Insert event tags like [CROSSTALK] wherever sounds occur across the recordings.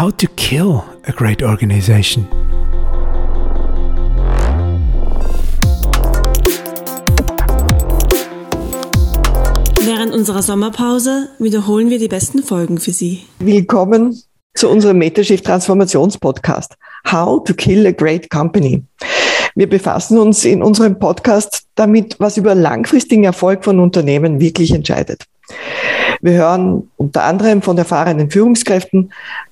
How to Kill a Great Organization. Während unserer Sommerpause wiederholen wir die besten Folgen für Sie. Willkommen zu unserem Metashift Transformationspodcast. How to Kill a Great Company. Wir befassen uns in unserem Podcast damit, was über langfristigen Erfolg von Unternehmen wirklich entscheidet. Wir hören unter anderem von erfahrenen Führungskräften,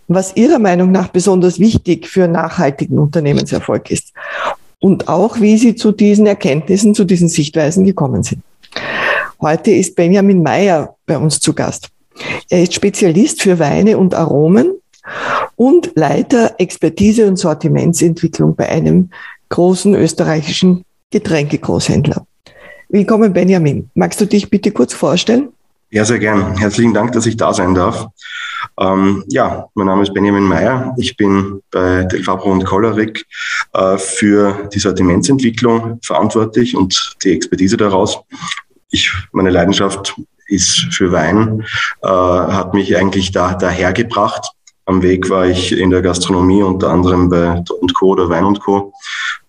was ihrer Meinung nach besonders wichtig für nachhaltigen Unternehmenserfolg ist und auch, wie sie zu diesen Erkenntnissen, zu diesen Sichtweisen gekommen sind. Heute ist Benjamin Meyer bei uns zu Gast. Er ist Spezialist für Weine und Aromen und Leiter Expertise und Sortimentsentwicklung bei einem großen österreichischen Getränkegroßhändler. Willkommen, Benjamin. Magst du dich bitte kurz vorstellen? Ja, sehr gern. Herzlichen Dank, dass ich da sein darf. Ähm, ja, mein Name ist Benjamin Meyer. Ich bin bei Delfabro und Kollerik äh, für die Sortimentsentwicklung verantwortlich und die Expertise daraus. Ich, meine Leidenschaft ist für Wein, äh, hat mich eigentlich da dahergebracht. Am Weg war ich in der Gastronomie unter anderem bei und Co. oder Wein und Co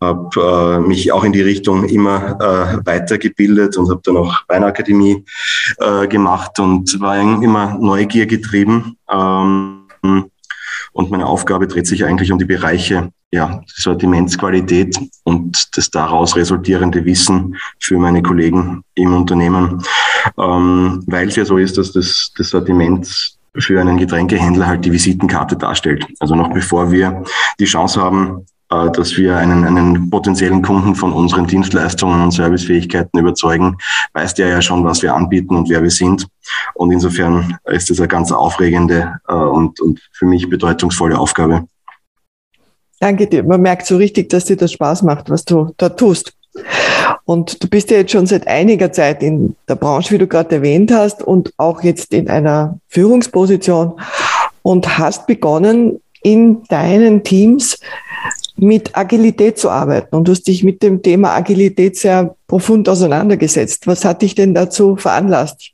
habe äh, mich auch in die Richtung immer äh, weitergebildet und habe dann auch Weinakademie äh, gemacht und war immer Neugier getrieben. Ähm, und meine Aufgabe dreht sich eigentlich um die Bereiche ja, Sortimentsqualität und das daraus resultierende Wissen für meine Kollegen im Unternehmen, ähm, weil es ja so ist, dass das, das Sortiment für einen Getränkehändler halt die Visitenkarte darstellt. Also noch bevor wir die Chance haben, äh, dass wir einen, einen potenziellen Kunden von unseren Dienstleistungen und Servicefähigkeiten überzeugen, weiß der ja schon, was wir anbieten und wer wir sind. Und insofern ist das eine ganz aufregende äh, und, und für mich bedeutungsvolle Aufgabe. Danke dir. Man merkt so richtig, dass dir das Spaß macht, was du da tust. Und du bist ja jetzt schon seit einiger Zeit in der Branche, wie du gerade erwähnt hast, und auch jetzt in einer Führungsposition und hast begonnen, in deinen Teams mit Agilität zu arbeiten. Und du hast dich mit dem Thema Agilität sehr profund auseinandergesetzt. Was hat dich denn dazu veranlasst?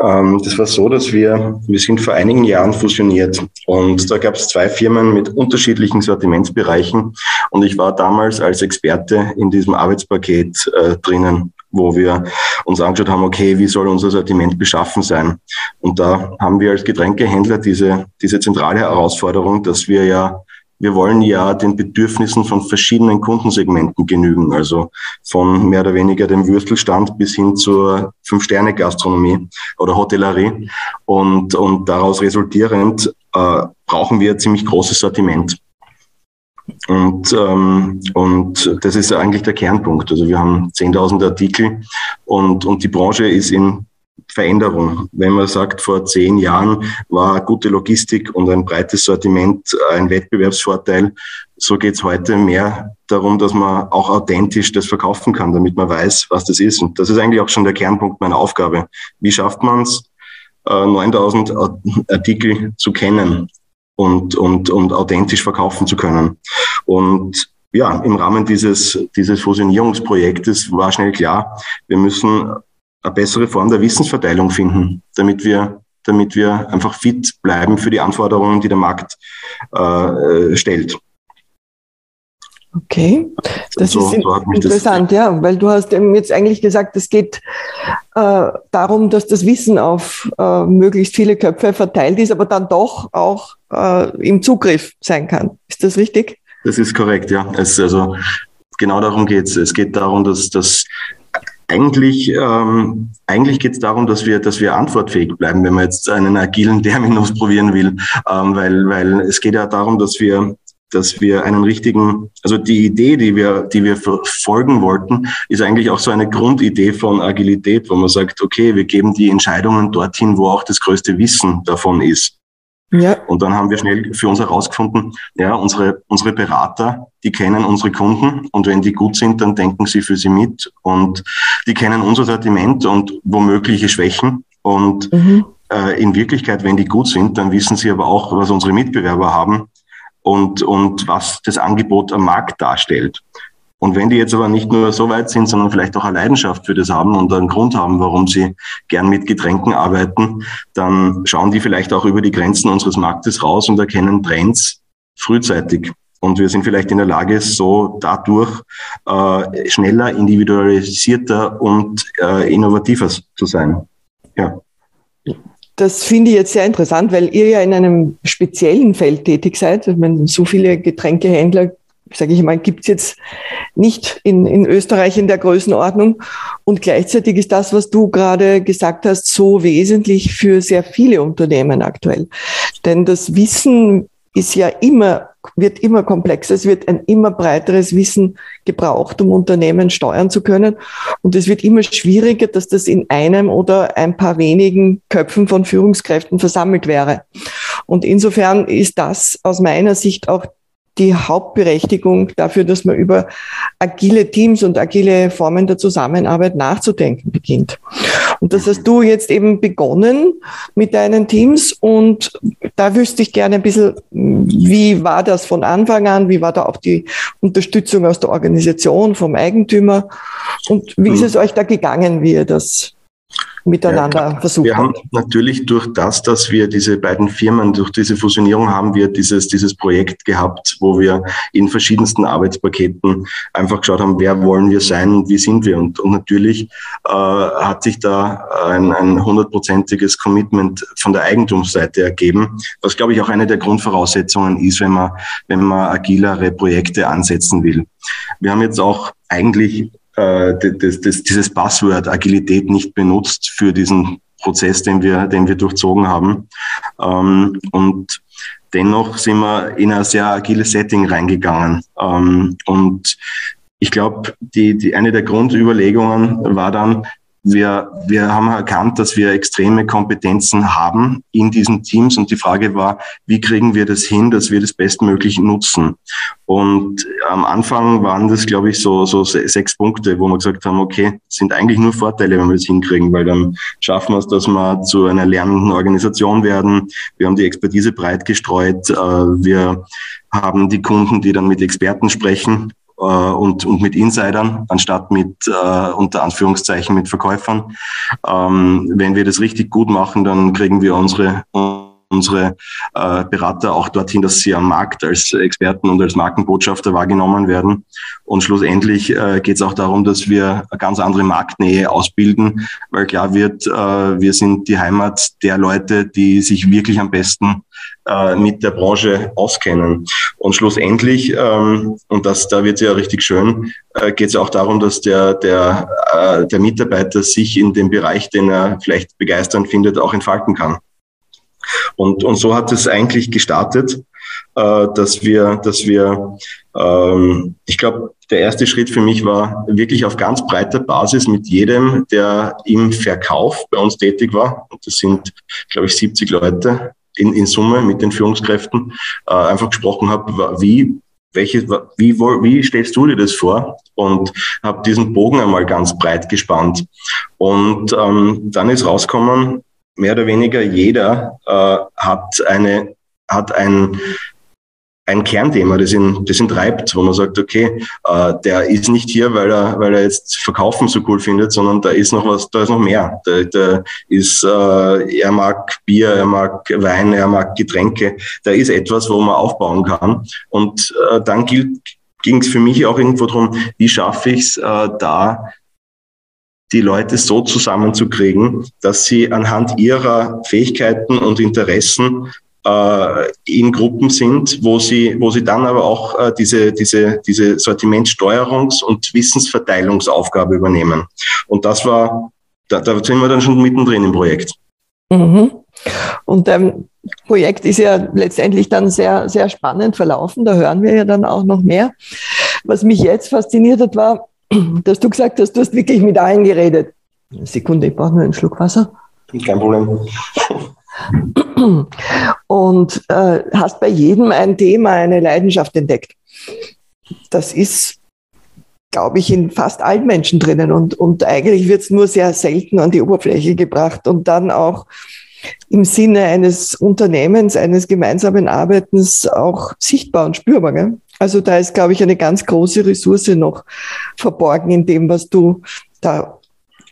Ähm, das war so, dass wir, wir sind vor einigen Jahren fusioniert und da gab es zwei Firmen mit unterschiedlichen Sortimentsbereichen und ich war damals als Experte in diesem Arbeitspaket äh, drinnen wo wir uns angeschaut haben, okay, wie soll unser Sortiment beschaffen sein? Und da haben wir als Getränkehändler diese, diese zentrale Herausforderung, dass wir ja wir wollen ja den Bedürfnissen von verschiedenen Kundensegmenten genügen, also von mehr oder weniger dem Würstelstand bis hin zur Fünf-Sterne-Gastronomie oder Hotellerie. Und, und daraus resultierend äh, brauchen wir ein ziemlich großes Sortiment. Und, ähm, und das ist eigentlich der Kernpunkt. Also wir haben 10.000 Artikel und, und die Branche ist in Veränderung. Wenn man sagt, vor zehn Jahren war gute Logistik und ein breites Sortiment ein Wettbewerbsvorteil, so geht es heute mehr darum, dass man auch authentisch das verkaufen kann, damit man weiß, was das ist. Und das ist eigentlich auch schon der Kernpunkt meiner Aufgabe. Wie schafft man es, 9000 Artikel zu kennen und, und, und authentisch verkaufen zu können? Und ja, im Rahmen dieses, dieses Fusionierungsprojektes war schnell klar, wir müssen eine bessere Form der Wissensverteilung finden, damit wir, damit wir einfach fit bleiben für die Anforderungen, die der Markt äh, stellt. Okay, das so, ist so interessant, das ja, weil du hast eben jetzt eigentlich gesagt, es geht äh, darum, dass das Wissen auf äh, möglichst viele Köpfe verteilt ist, aber dann doch auch äh, im Zugriff sein kann. Ist das richtig? Das ist korrekt, ja. Es, also genau darum geht es. Es geht darum, dass, dass eigentlich, ähm, eigentlich geht es darum, dass wir, dass wir antwortfähig bleiben, wenn man jetzt einen agilen Terminus probieren will, ähm, weil, weil es geht ja darum, dass wir dass wir einen richtigen, also die Idee, die wir, die wir verfolgen wollten, ist eigentlich auch so eine Grundidee von Agilität, wo man sagt, okay, wir geben die Entscheidungen dorthin, wo auch das größte Wissen davon ist. Ja. Und dann haben wir schnell für uns herausgefunden, ja, unsere, unsere Berater, die kennen unsere Kunden und wenn die gut sind, dann denken sie für sie mit und die kennen unser Sortiment und womögliche Schwächen und mhm. äh, in Wirklichkeit, wenn die gut sind, dann wissen sie aber auch, was unsere Mitbewerber haben und, und was das Angebot am Markt darstellt. Und wenn die jetzt aber nicht nur so weit sind, sondern vielleicht auch eine Leidenschaft für das haben und einen Grund haben, warum sie gern mit Getränken arbeiten, dann schauen die vielleicht auch über die Grenzen unseres Marktes raus und erkennen Trends frühzeitig. Und wir sind vielleicht in der Lage, so dadurch äh, schneller, individualisierter und äh, innovativer zu sein. Ja. Das finde ich jetzt sehr interessant, weil ihr ja in einem speziellen Feld tätig seid. Ich meine, so viele Getränkehändler, sage ich mal, gibt es jetzt nicht in, in Österreich in der Größenordnung. Und gleichzeitig ist das, was du gerade gesagt hast, so wesentlich für sehr viele Unternehmen aktuell. Denn das Wissen ist ja immer, wird immer komplexer. Es wird ein immer breiteres Wissen gebraucht, um Unternehmen steuern zu können. Und es wird immer schwieriger, dass das in einem oder ein paar wenigen Köpfen von Führungskräften versammelt wäre. Und insofern ist das aus meiner Sicht auch die Hauptberechtigung dafür, dass man über agile Teams und agile Formen der Zusammenarbeit nachzudenken beginnt. Und das hast du jetzt eben begonnen mit deinen Teams und da wüsste ich gerne ein bisschen, wie war das von Anfang an? Wie war da auch die Unterstützung aus der Organisation, vom Eigentümer? Und wie ist hm. es euch da gegangen, wie ihr das miteinander ja, versuchen. Wir haben natürlich durch das, dass wir diese beiden Firmen, durch diese Fusionierung haben wir dieses, dieses Projekt gehabt, wo wir in verschiedensten Arbeitspaketen einfach geschaut haben, wer wollen wir sein und wie sind wir. Und, und natürlich äh, hat sich da ein, ein hundertprozentiges Commitment von der Eigentumsseite ergeben, was glaube ich auch eine der Grundvoraussetzungen ist, wenn man, wenn man agilere Projekte ansetzen will. Wir haben jetzt auch eigentlich äh, das, das, dieses Passwort Agilität nicht benutzt für diesen Prozess, den wir, den wir durchzogen haben. Ähm, und dennoch sind wir in ein sehr agiles Setting reingegangen. Ähm, und ich glaube, die, die, eine der Grundüberlegungen war dann, wir, wir haben erkannt, dass wir extreme Kompetenzen haben in diesen Teams und die Frage war, wie kriegen wir das hin, dass wir das bestmöglich nutzen? Und am Anfang waren das, glaube ich, so, so sechs Punkte, wo wir gesagt haben, okay, sind eigentlich nur Vorteile, wenn wir das hinkriegen, weil dann schaffen wir es, dass wir zu einer lernenden Organisation werden. Wir haben die Expertise breit gestreut. Äh, wir haben die Kunden, die dann mit Experten sprechen äh, und, und mit Insidern, anstatt mit, äh, unter Anführungszeichen, mit Verkäufern. Ähm, wenn wir das richtig gut machen, dann kriegen wir unsere unsere äh, Berater auch dorthin, dass sie am Markt als Experten und als Markenbotschafter wahrgenommen werden. Und schlussendlich äh, geht es auch darum, dass wir eine ganz andere Marktnähe ausbilden, weil klar wird, äh, wir sind die Heimat der Leute, die sich wirklich am besten äh, mit der Branche auskennen. Und schlussendlich, ähm, und das, da wird es ja richtig schön, äh, geht es auch darum, dass der, der, äh, der Mitarbeiter sich in dem Bereich, den er vielleicht begeisternd findet, auch entfalten kann. Und, und so hat es eigentlich gestartet, äh, dass wir, dass wir, ähm, ich glaube, der erste Schritt für mich war wirklich auf ganz breiter Basis mit jedem, der im Verkauf bei uns tätig war. Und das sind, glaube ich, 70 Leute in, in Summe mit den Führungskräften, äh, einfach gesprochen habe, wie welche, wie, wie stellst du dir das vor? Und habe diesen Bogen einmal ganz breit gespannt. Und ähm, dann ist rausgekommen, mehr oder weniger jeder äh, hat eine hat ein ein Kernthema, das ihn, das ihn treibt, wo man sagt, okay, äh, der ist nicht hier, weil er, weil er jetzt Verkaufen so cool findet, sondern da ist noch was, da ist noch mehr. Da, da ist, äh, er mag Bier, er mag Wein, er mag Getränke. Da ist etwas, wo man aufbauen kann. Und äh, dann ging es für mich auch irgendwo darum, wie schaffe ich es, äh, da die Leute so zusammenzukriegen, dass sie anhand ihrer Fähigkeiten und Interessen äh, in Gruppen sind, wo sie, wo sie dann aber auch äh, diese, diese, diese Sortimentsteuerungs- und Wissensverteilungsaufgabe übernehmen. Und das war, da, da sind wir dann schon mittendrin im Projekt. Mhm. Und ähm, Projekt ist ja letztendlich dann sehr, sehr spannend verlaufen. Da hören wir ja dann auch noch mehr. Was mich jetzt fasziniert hat, war, dass du gesagt hast, du hast wirklich mit allen geredet. Sekunde, ich brauche nur einen Schluck Wasser. Kein Problem. Und äh, hast bei jedem ein Thema, eine Leidenschaft entdeckt. Das ist, glaube ich, in fast allen Menschen drinnen. Und, und eigentlich wird es nur sehr selten an die Oberfläche gebracht und dann auch im Sinne eines Unternehmens, eines gemeinsamen Arbeitens auch sichtbar und spürbar. Gell? Also da ist, glaube ich, eine ganz große Ressource noch verborgen in dem, was du da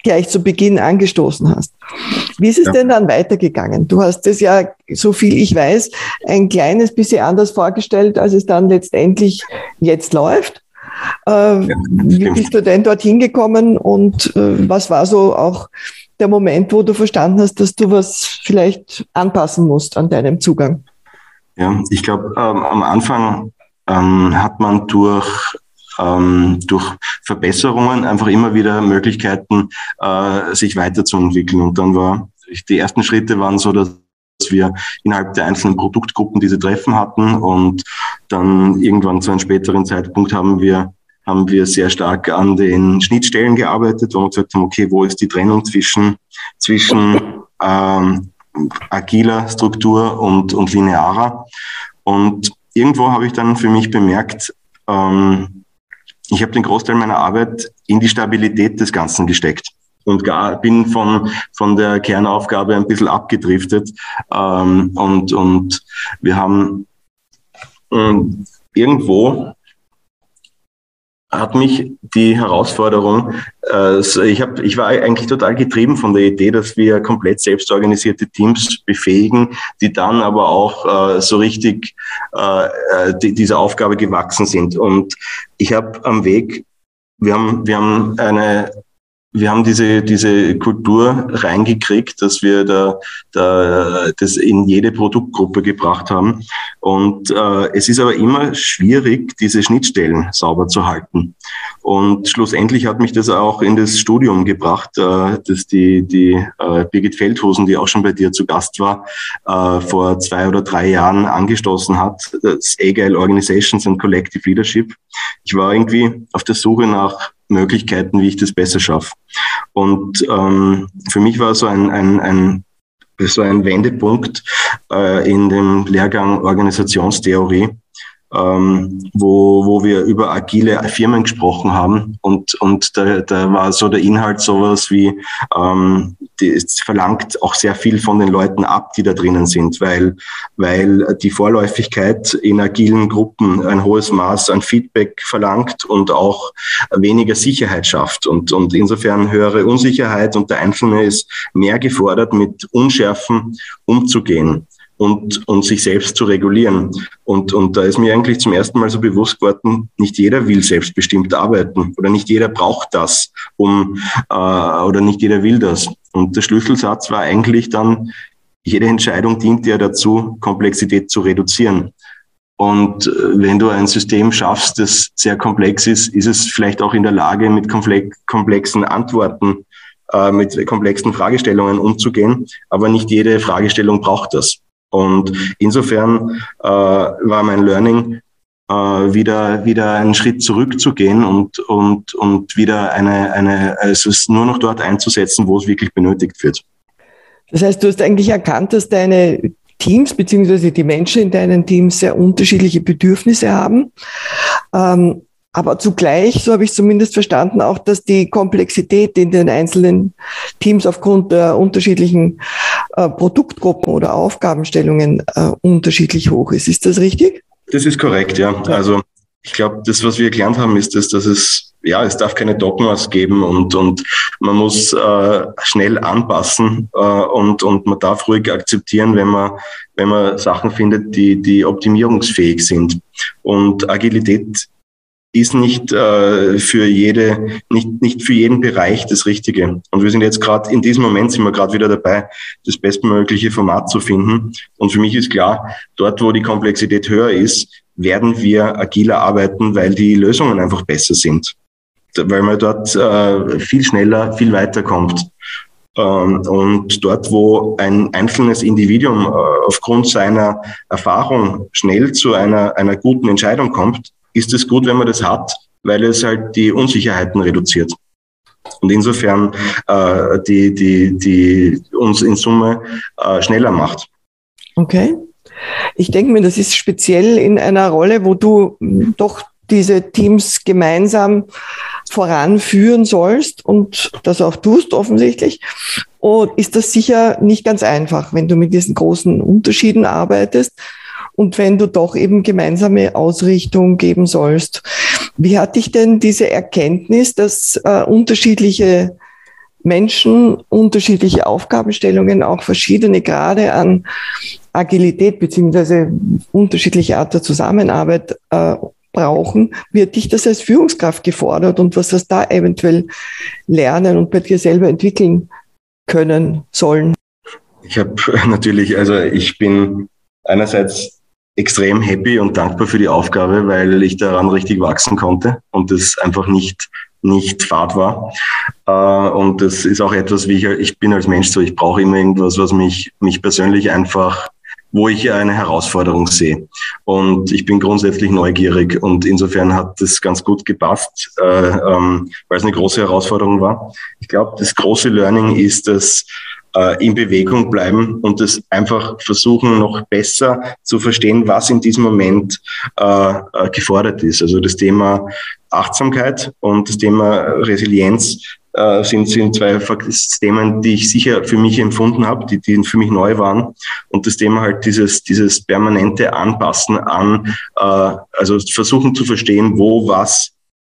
gleich zu Beginn angestoßen hast. Wie ist es ja. denn dann weitergegangen? Du hast es ja, so viel ich weiß, ein kleines bisschen anders vorgestellt, als es dann letztendlich jetzt läuft. Äh, ja, wie bist du denn dorthin gekommen und äh, was war so auch der Moment, wo du verstanden hast, dass du was vielleicht anpassen musst an deinem Zugang? Ja, ich glaube, ähm, am Anfang ähm, hat man durch ähm, durch Verbesserungen einfach immer wieder Möglichkeiten, äh, sich weiterzuentwickeln. Und dann war die ersten Schritte waren so, dass wir innerhalb der einzelnen Produktgruppen diese Treffen hatten und dann irgendwann zu einem späteren Zeitpunkt haben wir haben wir sehr stark an den Schnittstellen gearbeitet, wo wir gesagt haben, okay, wo ist die Trennung zwischen, zwischen ähm, agiler Struktur und, und linearer. Und irgendwo habe ich dann für mich bemerkt, ähm, ich habe den Großteil meiner Arbeit in die Stabilität des Ganzen gesteckt und gar, bin von, von der Kernaufgabe ein bisschen abgedriftet. Ähm, und, und wir haben ähm, irgendwo hat mich die Herausforderung, äh, ich, hab, ich war eigentlich total getrieben von der Idee, dass wir komplett selbstorganisierte Teams befähigen, die dann aber auch äh, so richtig äh, äh die, dieser Aufgabe gewachsen sind. Und ich habe am Weg, wir haben, wir haben eine wir haben diese, diese Kultur reingekriegt, dass wir da, da das in jede Produktgruppe gebracht haben. Und äh, es ist aber immer schwierig, diese Schnittstellen sauber zu halten. Und schlussendlich hat mich das auch in das Studium gebracht, äh, dass die, die äh, Birgit Feldhusen, die auch schon bei dir zu Gast war, äh, vor zwei oder drei Jahren angestoßen hat, das Agile Organizations and Collective Leadership. Ich war irgendwie auf der Suche nach Möglichkeiten, wie ich das besser schaffe. Und ähm, für mich war so ein, ein, ein so ein Wendepunkt äh, in dem Lehrgang Organisationstheorie, ähm, wo, wo wir über agile Firmen gesprochen haben. Und, und da, da war so der Inhalt sowas wie, ähm, die, es verlangt auch sehr viel von den Leuten ab, die da drinnen sind, weil, weil die Vorläufigkeit in agilen Gruppen ein hohes Maß an Feedback verlangt und auch weniger Sicherheit schafft. Und, und insofern höhere Unsicherheit und der Einzelne ist mehr gefordert, mit Unschärfen umzugehen und, und sich selbst zu regulieren. Und, und da ist mir eigentlich zum ersten Mal so bewusst geworden, nicht jeder will selbstbestimmt arbeiten oder nicht jeder braucht das, um äh, oder nicht jeder will das. Und der Schlüsselsatz war eigentlich dann, jede Entscheidung dient ja dazu, Komplexität zu reduzieren. Und äh, wenn du ein System schaffst, das sehr komplex ist, ist es vielleicht auch in der Lage, mit komplexen Antworten, äh, mit komplexen Fragestellungen umzugehen. Aber nicht jede Fragestellung braucht das. Und insofern äh, war mein Learning, äh, wieder, wieder einen Schritt zurückzugehen und, und, und wieder eine, eine, also es nur noch dort einzusetzen, wo es wirklich benötigt wird. Das heißt, du hast eigentlich erkannt, dass deine Teams beziehungsweise die Menschen in deinen Teams sehr unterschiedliche Bedürfnisse haben. Ähm, aber zugleich, so habe ich zumindest verstanden, auch, dass die Komplexität in den einzelnen Teams aufgrund der unterschiedlichen äh, Produktgruppen oder Aufgabenstellungen äh, unterschiedlich hoch ist. Ist das richtig? Das ist korrekt, ja. Also ich glaube, das, was wir gelernt haben, ist, dass, dass es ja, es darf keine Dogmas geben und, und man muss äh, schnell anpassen äh, und, und man darf ruhig akzeptieren, wenn man, wenn man Sachen findet, die, die optimierungsfähig sind. Und Agilität ist nicht äh, für jede, nicht, nicht für jeden Bereich das Richtige. Und wir sind jetzt gerade in diesem Moment sind wir gerade wieder dabei, das bestmögliche Format zu finden. Und für mich ist klar, dort, wo die Komplexität höher ist, werden wir agiler arbeiten, weil die Lösungen einfach besser sind. Weil man dort äh, viel schneller, viel weiter kommt. Ähm, und dort, wo ein einzelnes Individuum äh, aufgrund seiner Erfahrung schnell zu einer, einer guten Entscheidung kommt, ist es gut, wenn man das hat, weil es halt die Unsicherheiten reduziert. Und insofern äh, die, die, die uns in Summe äh, schneller macht. Okay. Ich denke mir, das ist speziell in einer Rolle, wo du doch diese Teams gemeinsam voranführen sollst und das auch tust offensichtlich. Und ist das sicher nicht ganz einfach, wenn du mit diesen großen Unterschieden arbeitest und wenn du doch eben gemeinsame Ausrichtung geben sollst. Wie hat dich denn diese Erkenntnis, dass äh, unterschiedliche Menschen, unterschiedliche Aufgabenstellungen, auch verschiedene Grade an Agilität beziehungsweise unterschiedliche Art der Zusammenarbeit äh, brauchen, wird dich das als Führungskraft gefordert und was hast da eventuell lernen und bei dir selber entwickeln können sollen? Ich habe [LAUGHS] natürlich, also ich bin einerseits extrem happy und dankbar für die Aufgabe, weil ich daran richtig wachsen konnte und das einfach nicht nicht Fahrt war. Äh, und das ist auch etwas, wie ich, ich bin als Mensch so, ich brauche immer irgendwas, was mich, mich persönlich einfach wo ich eine Herausforderung sehe. Und ich bin grundsätzlich neugierig und insofern hat das ganz gut gepasst, äh, ähm, weil es eine große Herausforderung war. Ich glaube, das große Learning ist, dass äh, in Bewegung bleiben und das einfach versuchen, noch besser zu verstehen, was in diesem Moment äh, äh gefordert ist. Also das Thema Achtsamkeit und das Thema Resilienz äh, sind, sind zwei Themen, die ich sicher für mich empfunden habe, die, die für mich neu waren. Und das Thema halt dieses, dieses permanente Anpassen an, äh, also versuchen zu verstehen, wo was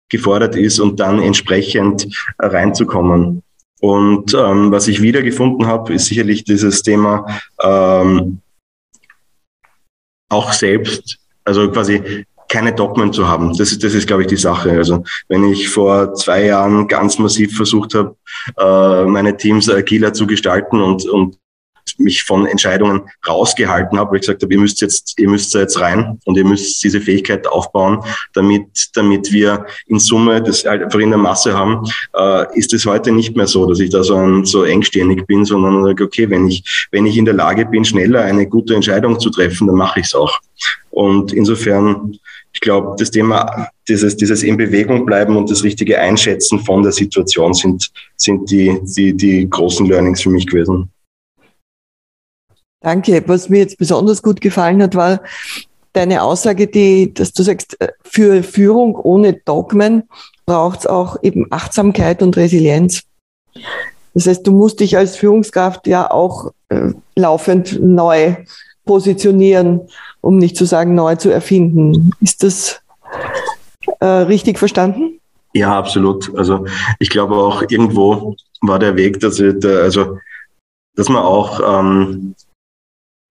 gefordert ist und dann entsprechend reinzukommen. Und ähm, was ich wiedergefunden habe, ist sicherlich dieses Thema ähm, auch selbst, also quasi keine Dogmen zu haben. Das ist, das ist, glaube ich, die Sache. Also wenn ich vor zwei Jahren ganz massiv versucht habe, äh, meine Teams agiler zu gestalten und, und mich von Entscheidungen rausgehalten habe, weil ich gesagt habe, ihr müsst jetzt, ihr müsst jetzt rein und ihr müsst diese Fähigkeit aufbauen, damit, damit wir in Summe das einfach in der Masse haben, äh, ist es heute nicht mehr so, dass ich da so, ein, so engstirnig bin, sondern sage, okay, wenn ich, wenn ich in der Lage bin, schneller eine gute Entscheidung zu treffen, dann mache ich es auch. Und insofern, ich glaube, das Thema, dieses, dieses in Bewegung bleiben und das richtige Einschätzen von der Situation sind, sind die, die, die großen Learnings für mich gewesen. Danke. Was mir jetzt besonders gut gefallen hat, war deine Aussage, die, dass du sagst, äh, für Führung ohne Dogmen braucht es auch eben Achtsamkeit und Resilienz. Das heißt, du musst dich als Führungskraft ja auch äh, laufend neu positionieren, um nicht zu sagen, neu zu erfinden. Ist das äh, richtig verstanden? Ja, absolut. Also ich glaube auch irgendwo war der Weg, dass, ich, also, dass man auch ähm,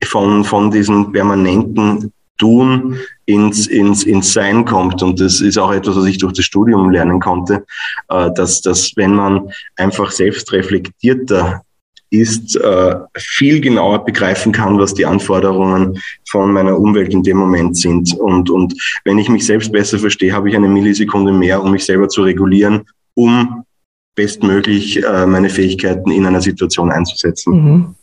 von, von diesem permanenten Tun ins, ins, ins Sein kommt. Und das ist auch etwas, was ich durch das Studium lernen konnte, äh, dass, dass wenn man einfach selbst reflektierter ist, äh, viel genauer begreifen kann, was die Anforderungen von meiner Umwelt in dem Moment sind. Und, und wenn ich mich selbst besser verstehe, habe ich eine Millisekunde mehr, um mich selber zu regulieren, um bestmöglich äh, meine Fähigkeiten in einer Situation einzusetzen. Mhm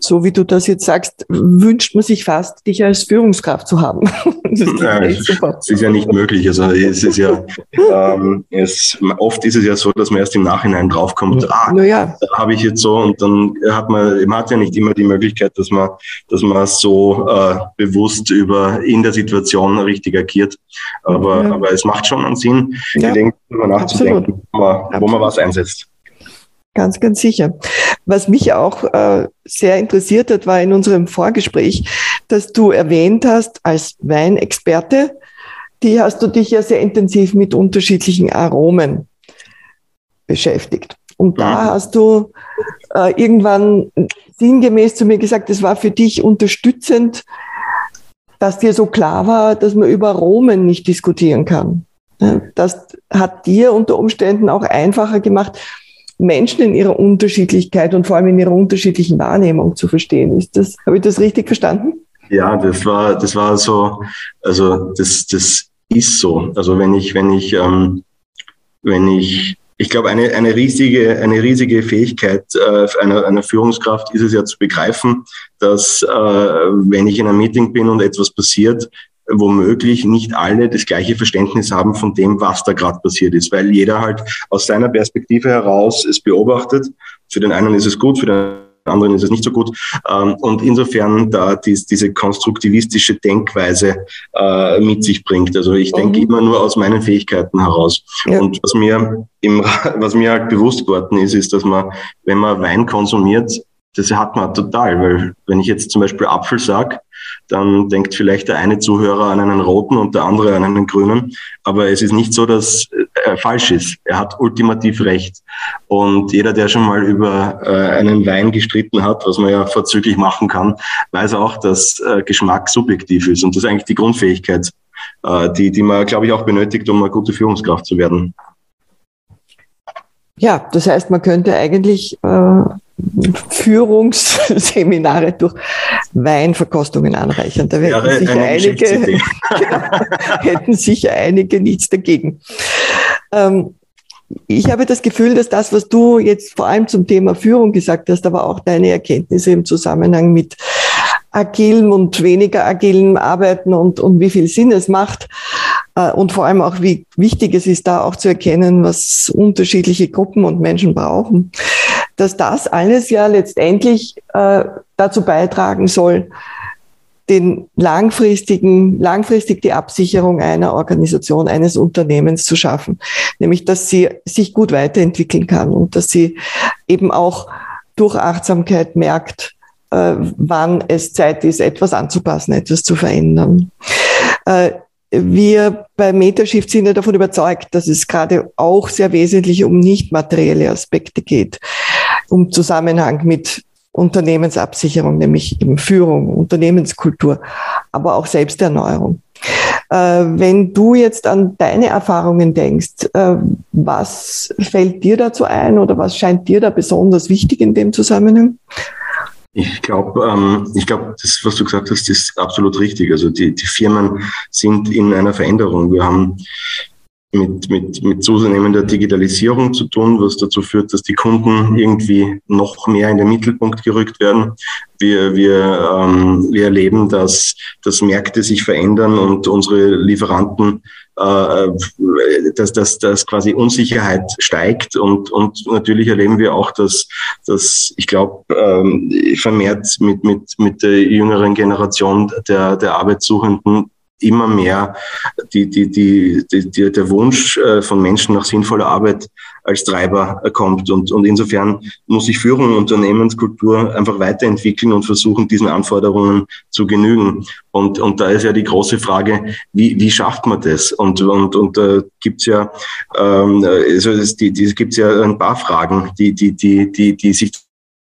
so wie du das jetzt sagst, wünscht man sich fast, dich als Führungskraft zu haben. [LAUGHS] Das ist, ja, es ist ja nicht möglich. Also es ist ja, ähm, es, oft ist es ja so, dass man erst im Nachhinein draufkommt, ah, ja. da habe ich jetzt so und dann hat man, man hat ja nicht immer die Möglichkeit, dass man, dass man so äh, bewusst über in der Situation richtig agiert. Aber, ja. aber es macht schon einen Sinn, ja. darüber nachzudenken, wo man, wo man was einsetzt. Ganz, ganz sicher. Was mich auch äh, sehr interessiert hat, war in unserem Vorgespräch, dass du erwähnt hast, als Weinexperte, die hast du dich ja sehr intensiv mit unterschiedlichen Aromen beschäftigt. Und da mhm. hast du äh, irgendwann sinngemäß zu mir gesagt, es war für dich unterstützend, dass dir so klar war, dass man über Aromen nicht diskutieren kann. Das hat dir unter Umständen auch einfacher gemacht, Menschen in ihrer Unterschiedlichkeit und vor allem in ihrer unterschiedlichen Wahrnehmung zu verstehen. Ist das, habe ich das richtig verstanden? Ja, das war, das war so, also das, das ist so. Also wenn ich, wenn ich, ähm, wenn ich, ich glaube, eine, eine riesige, eine riesige Fähigkeit äh, einer, einer Führungskraft ist es ja zu begreifen, dass äh, wenn ich in einem Meeting bin und etwas passiert, womöglich nicht alle das gleiche Verständnis haben von dem, was da gerade passiert ist, weil jeder halt aus seiner Perspektive heraus es beobachtet. Für den einen ist es gut, für den anderen ist es nicht so gut. Ähm, und insofern da dies, diese konstruktivistische Denkweise äh, mit sich bringt. Also ich denke mhm. immer nur aus meinen Fähigkeiten heraus. Ja. Und was mir, im, was mir halt bewusst geworden ist, ist, dass man, wenn man Wein konsumiert, das hat man total, weil wenn ich jetzt zum Beispiel Apfel sage, dann denkt vielleicht der eine Zuhörer an einen roten und der andere an einen grünen. Aber es ist nicht so, dass er falsch ist. Er hat ultimativ recht. Und jeder, der schon mal über äh, einen Wein gestritten hat, was man ja vorzüglich machen kann, weiß auch, dass äh, Geschmack subjektiv ist. Und das ist eigentlich die Grundfähigkeit, äh, die, die man, glaube ich, auch benötigt, um eine gute Führungskraft zu werden. Ja, das heißt, man könnte eigentlich äh, Führungsseminare durch Weinverkostungen anreichern. Da hätten sicher, einige, [LAUGHS] hätten sicher einige nichts dagegen. Ähm, ich habe das Gefühl, dass das, was du jetzt vor allem zum Thema Führung gesagt hast, aber auch deine Erkenntnisse im Zusammenhang mit agilem und weniger agilem Arbeiten und, und wie viel Sinn es macht. Äh, und vor allem auch, wie wichtig es ist, da auch zu erkennen, was unterschiedliche Gruppen und Menschen brauchen. Dass das alles ja letztendlich äh, dazu beitragen soll, den langfristigen, langfristig die Absicherung einer Organisation, eines Unternehmens zu schaffen. Nämlich, dass sie sich gut weiterentwickeln kann und dass sie eben auch durch Achtsamkeit merkt, äh, wann es Zeit ist, etwas anzupassen, etwas zu verändern. Äh, wir bei Metashift sind ja davon überzeugt, dass es gerade auch sehr wesentlich um nicht materielle Aspekte geht, um Zusammenhang mit Unternehmensabsicherung, nämlich eben Führung, Unternehmenskultur, aber auch Selbsterneuerung. Äh, wenn du jetzt an deine Erfahrungen denkst, äh, was fällt dir dazu ein oder was scheint dir da besonders wichtig in dem Zusammenhang? Ich glaube, ähm, ich glaube, das, was du gesagt hast, ist absolut richtig. Also die, die Firmen sind in einer Veränderung. Wir haben mit, mit, mit zunehmender Digitalisierung zu tun, was dazu führt, dass die Kunden irgendwie noch mehr in den Mittelpunkt gerückt werden. Wir, wir, ähm, wir erleben, dass, dass Märkte sich verändern und unsere Lieferanten, äh, dass, dass, dass quasi Unsicherheit steigt. Und, und natürlich erleben wir auch, dass, dass ich glaube, ähm, vermehrt mit, mit, mit der jüngeren Generation der, der Arbeitssuchenden immer mehr die, die, die, die, der Wunsch äh, von Menschen nach sinnvoller Arbeit als Treiber äh, kommt. Und, und insofern muss sich Führung und Unternehmenskultur einfach weiterentwickeln und versuchen, diesen Anforderungen zu genügen. Und, und da ist ja die große Frage, wie, wie schafft man das? Und, und, und da gibt's ja, ähm, also es, die, die, gibt's ja ein paar Fragen, die, die, die, die, die sich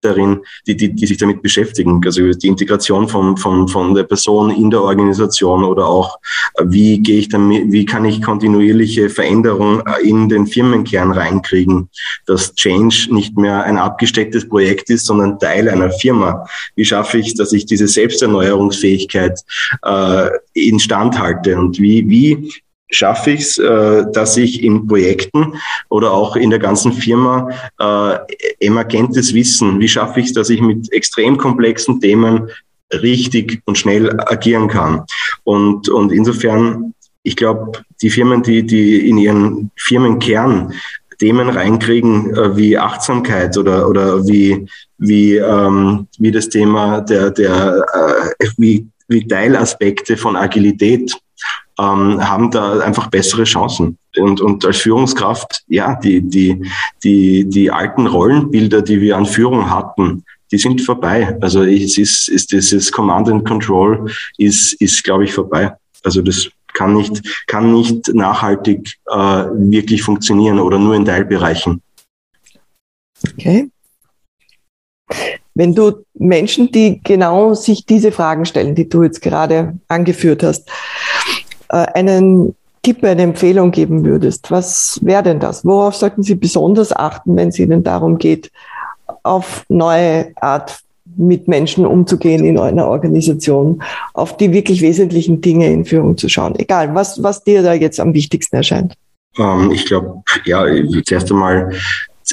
darin, die, die, die sich damit beschäftigen. Also die Integration von, von, von der Person in der Organisation oder auch, äh, wie gehe ich damit, wie kann ich kontinuierliche Veränderung äh, in den Firmenkern reinkriegen, dass Change nicht mehr ein abgestecktes Projekt ist, sondern Teil einer Firma. Wie schaffe ich, dass ich diese Selbsterneuerungsfähigkeit äh, instand halte und wie, wie schaffe ich es, äh, dass ich in Projekten oder auch in der ganzen Firma äh, emergentes Wissen, wie schaffe ich es, dass ich mit extrem komplexen Themen richtig und schnell agieren kann. Und, und insofern, ich glaube, die Firmen, die, die in ihren Firmenkern Themen reinkriegen äh, wie Achtsamkeit oder, oder wie, wie, ähm, wie das Thema der, der äh, wie, wie Teilaspekte von Agilität ähm, haben da einfach bessere Chancen. Und, und als Führungskraft, ja, die, die, die, die alten Rollenbilder, die wir an Führung hatten, die sind vorbei. Also es ist, ist dieses Command and Control ist, ist glaube ich, vorbei. Also das kann nicht, kann nicht nachhaltig äh, wirklich funktionieren oder nur in Teilbereichen. Okay. Wenn du Menschen, die genau sich diese Fragen stellen, die du jetzt gerade angeführt hast, einen Tipp, eine Empfehlung geben würdest, was wäre denn das? Worauf sollten Sie besonders achten, wenn es Ihnen darum geht, auf neue Art mit Menschen umzugehen in einer Organisation, auf die wirklich wesentlichen Dinge in Führung zu schauen? Egal, was, was dir da jetzt am wichtigsten erscheint. Ähm, ich glaube, ja, zuerst einmal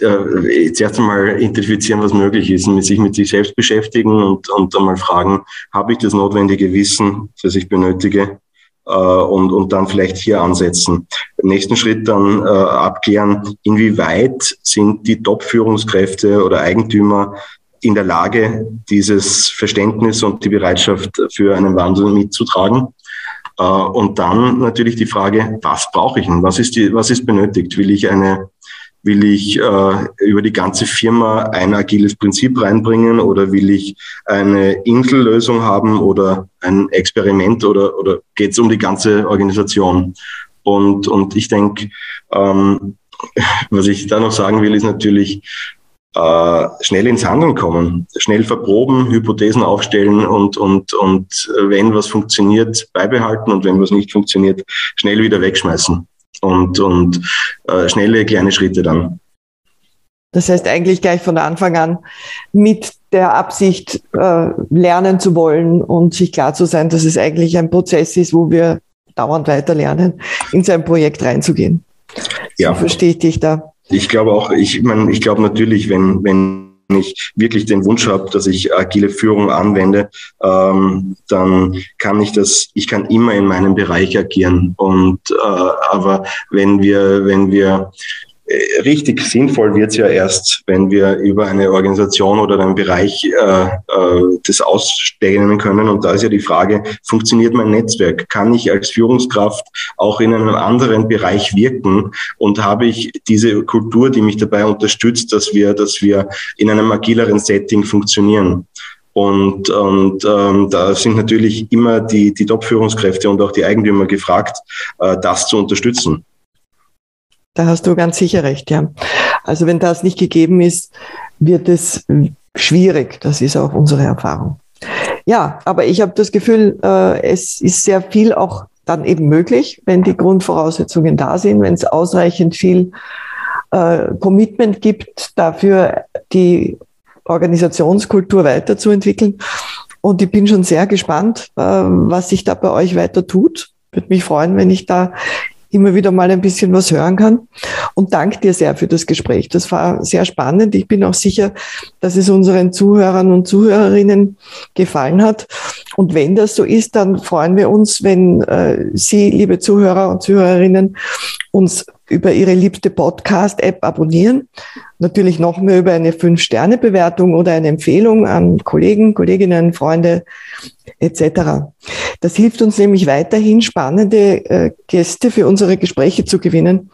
äh, zuerst einmal identifizieren, was möglich ist, mit sich mit sich selbst beschäftigen und, und einmal fragen, habe ich das notwendige Wissen, das ich benötige? Äh, und, und dann vielleicht hier ansetzen. Im nächsten Schritt dann äh, abklären, inwieweit sind die Top-Führungskräfte oder Eigentümer in der Lage, dieses Verständnis und die Bereitschaft für einen Wandel mitzutragen. Äh, und dann natürlich die Frage, was brauche ich denn? Was ist, die, was ist benötigt? Will ich eine Will ich äh, über die ganze Firma ein agiles Prinzip reinbringen oder will ich eine Insellösung haben oder ein Experiment oder, oder geht es um die ganze Organisation? Und, und ich denke, ähm, was ich da noch sagen will, ist natürlich, äh, schnell ins Handeln kommen, schnell verproben, Hypothesen aufstellen und, und, und wenn was funktioniert, beibehalten und wenn was nicht funktioniert, schnell wieder wegschmeißen und, und äh, schnelle kleine Schritte dann. Das heißt eigentlich gleich von Anfang an mit der Absicht, äh, lernen zu wollen und sich klar zu sein, dass es eigentlich ein Prozess ist, wo wir dauernd weiter lernen, in sein Projekt reinzugehen. Ja. So verstehe ich dich da. Ich glaube auch, ich meine, ich glaube natürlich, wenn, wenn ich wirklich den Wunsch habe, dass ich agile Führung anwende, ähm, dann kann ich das, ich kann immer in meinem Bereich agieren. Und äh, aber wenn wir, wenn wir richtig sinnvoll wird es ja erst, wenn wir über eine Organisation oder einen Bereich äh, äh, das ausstellen können. Und da ist ja die Frage, funktioniert mein Netzwerk? Kann ich als Führungskraft auch in einem anderen Bereich wirken? Und habe ich diese Kultur, die mich dabei unterstützt, dass wir, dass wir in einem agileren Setting funktionieren? Und, und ähm, da sind natürlich immer die, die Top-Führungskräfte und auch die Eigentümer gefragt, äh, das zu unterstützen. Da hast du ganz sicher recht, ja. Also wenn das nicht gegeben ist, wird es schwierig. Das ist auch unsere Erfahrung. Ja, aber ich habe das Gefühl, äh, es ist sehr viel auch dann eben möglich, wenn die Grundvoraussetzungen da sind, wenn es ausreichend viel äh, Commitment gibt, dafür die Organisationskultur weiterzuentwickeln. Und ich bin schon sehr gespannt, äh, was sich da bei euch weiter tut. Würde mich freuen, wenn ich da immer wieder mal ein bisschen was hören kann. Und danke dir sehr für das Gespräch. Das war sehr spannend. Ich bin auch sicher, dass es unseren Zuhörern und Zuhörerinnen gefallen hat. Und wenn das so ist, dann freuen wir uns, wenn äh, Sie, liebe Zuhörer und Zuhörerinnen, uns über Ihre liebste Podcast-App abonnieren. Natürlich noch mehr über eine Fünf-Sterne-Bewertung oder eine Empfehlung an Kollegen, Kolleginnen, Freunde etc. Das hilft uns nämlich weiterhin, spannende äh, Gäste für unsere Gespräche zu gewinnen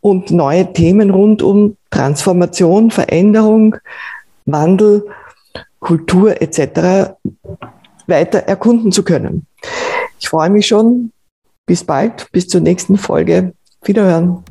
und neue Themen rund um Transformation, Veränderung, Wandel, Kultur etc. weiter erkunden zu können. Ich freue mich schon. Bis bald, bis zur nächsten Folge. Wiederhören.